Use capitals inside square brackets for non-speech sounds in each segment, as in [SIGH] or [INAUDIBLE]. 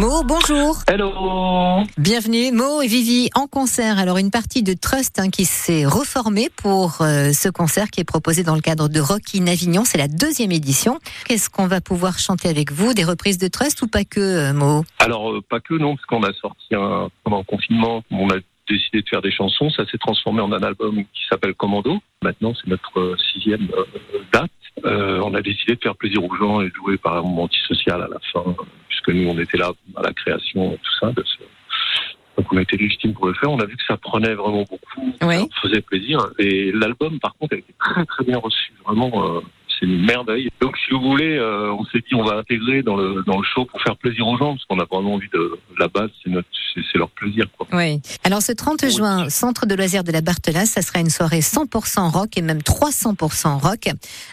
Mo, bonjour. Hello. Bienvenue. Mo et Vivi en concert. Alors une partie de Trust hein, qui s'est reformée pour euh, ce concert qui est proposé dans le cadre de Rock in Avignon. C'est la deuxième édition. Qu'est-ce qu'on va pouvoir chanter avec vous? Des reprises de Trust ou pas que, euh, Mo? Alors euh, pas que non, parce qu'on a sorti un, pendant le confinement, on a décidé de faire des chansons. Ça s'est transformé en un album qui s'appelle Commando. Maintenant, c'est notre euh, sixième euh, date. Euh, on a décidé de faire plaisir aux gens et jouer par un moment antisocial à la fin, puisque nous, on était là à la création et tout ça. De ce... Donc, on a été légitime pour le faire. On a vu que ça prenait vraiment beaucoup. Oui. Ça faisait plaisir. Et l'album, par contre, a été très, très bien reçu. Vraiment, euh, c'est une merveille. Donc, si vous voulez, euh, on s'est dit, on va intégrer dans le, dans le show pour faire plaisir aux gens, parce qu'on a vraiment envie de, la base, c'est notre, c'est, c'est leur plaisir, quoi. Oui. Alors ce 30 juin, centre de loisirs de la Barthelasse, ça sera une soirée 100% rock et même 300% rock.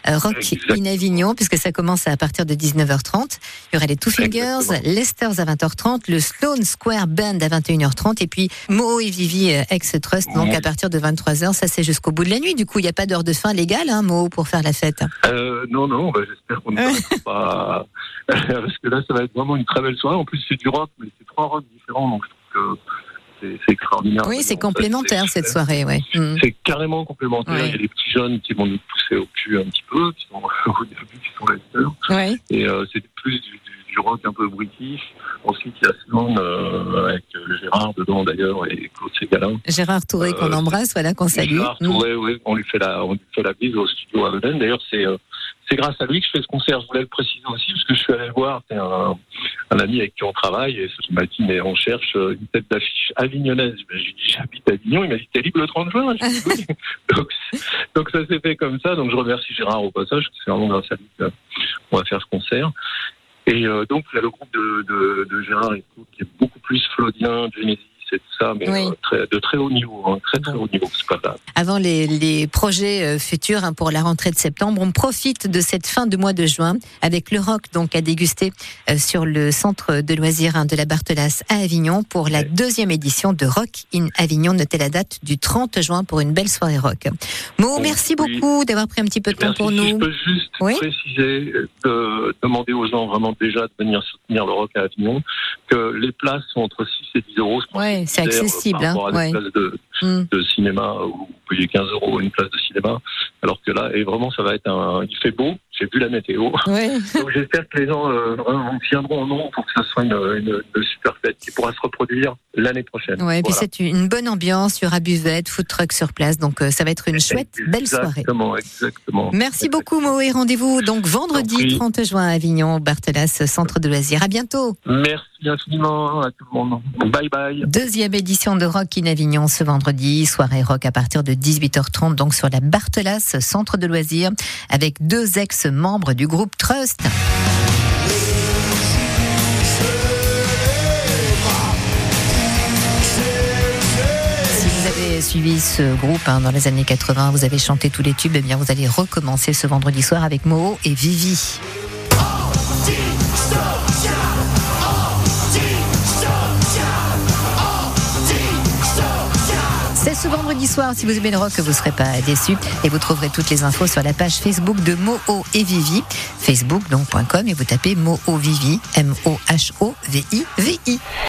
Euh, rock in Avignon, puisque ça commence à partir de 19h30. Il y aura les Two Fingers, Exactement. Lester's à 20h30, le Sloan Square Band à 21h30 et puis Mo et Vivi euh, ex-Trust, donc Oui. à partir de 23h. Ça c'est jusqu'au bout de la nuit. Du coup, il n'y a pas d'heure de fin légale, hein, Mo, pour faire la fête. Euh, non, non, bah, j'espère qu'on ne [LAUGHS] s'arrêtera pas. [LAUGHS] Parce que là, ça va être vraiment une très belle soirée. En plus, c'est du rock, mais c'est trois rocks différents, donc je trouve que c'est, extraordinaire. Oui, c'est complémentaire cette soirée, ouais. Mm. C'est carrément complémentaire. Ouais. Il y a des petits jeunes qui vont nous pousser au cul un petit peu, qui sont [LAUGHS] au début, qui sont Lester. Ouais. Et euh, c'est plus du, du, du rock un peu british. Ensuite, il y a Sloan euh, euh, Gérard dedans d'ailleurs et Claude Ségalin. Gérard Touré qu'on Euh, embrasse, voilà, qu'on salue. Gérard Mm. Touré, oui, on lui fait la, on lui fait la bise au studio à Venène. D'ailleurs, c'est, euh, c'est grâce à lui que je fais ce concert. Je voulais le préciser aussi parce que je suis allé le voir. C'est un, un ami avec qui on travaille et il m'a dit mais on cherche euh, une tête d'affiche avignonnaise. J'ai dit j'habite à Avignon. Il m'a dit t'es libre le 30 juin. J'ai dit, oui. [LAUGHS] donc, donc ça s'est fait comme ça. Donc je remercie Gérard au passage. parce que C'est vraiment grâce à lui qu'on va faire ce concert. Et euh, donc il y a le groupe de, de, de Gérard et qui est plus Flaudien, Genesis et tout ça, mais Oui. euh, très, de très haut niveau, hein, très très Bon. haut niveau. C'est pas grave. avant les, les projets euh, futurs hein, pour la rentrée de septembre. On profite de cette fin de mois de juin avec le rock donc à déguster euh, sur le centre de loisirs hein, de la Barthelasse à Avignon pour la Ouais. deuxième édition de Rock in Avignon. Notez la date du 30 juin pour une belle soirée rock. Mo, Bon, merci oui. beaucoup d'avoir pris un petit peu de temps pour Si nous. je peux juste Oui. préciser, de demander aux gens vraiment déjà de venir soutenir le rock à Avignon, que les places sont entre 6 et 10 euros. Je pense Ouais, c'est accessible, Par rapport hein, à des ouais. places de, Mm. de cinéma où vous payez 15 euros une place de cinéma. Alors que là, et vraiment, ça va être un. Il fait beau. J'ai vu la météo. Ouais. [LAUGHS] Donc j'espère que les gens euh, vraiment viendront en nombre pour que ça soit une, une, une super fête qui pourra se reproduire l'année prochaine. Ouais, et puis Voilà. c'est une bonne ambiance, il y aura buvette, food truck sur place, donc euh, ça va être une chouette, belle soirée. Exactement, exactement. Merci beaucoup Mo et rendez-vous donc vendredi Compris. 30 juin à Avignon, Barthelas, centre de loisirs. À bientôt. Merci infiniment à tout le monde. Bye bye. Deuxième édition de Rock in Avignon ce vendredi, soirée rock à partir de 18h30 donc sur la Barthelas, centre de loisirs avec deux ex-membres du groupe Trust. Si vous avez suivi ce groupe hein, dans les années 80, vous avez chanté tous les tubes, eh bien vous allez recommencer ce vendredi soir avec Moho et Vivi. Soir, si vous aimez le rock, vous ne serez pas déçus. Et vous trouverez toutes les infos sur la page Facebook de Moho et Vivi. Facebook, donc, .com, et vous tapez Moho Vivi, M-O-H-O-V-I-V-I.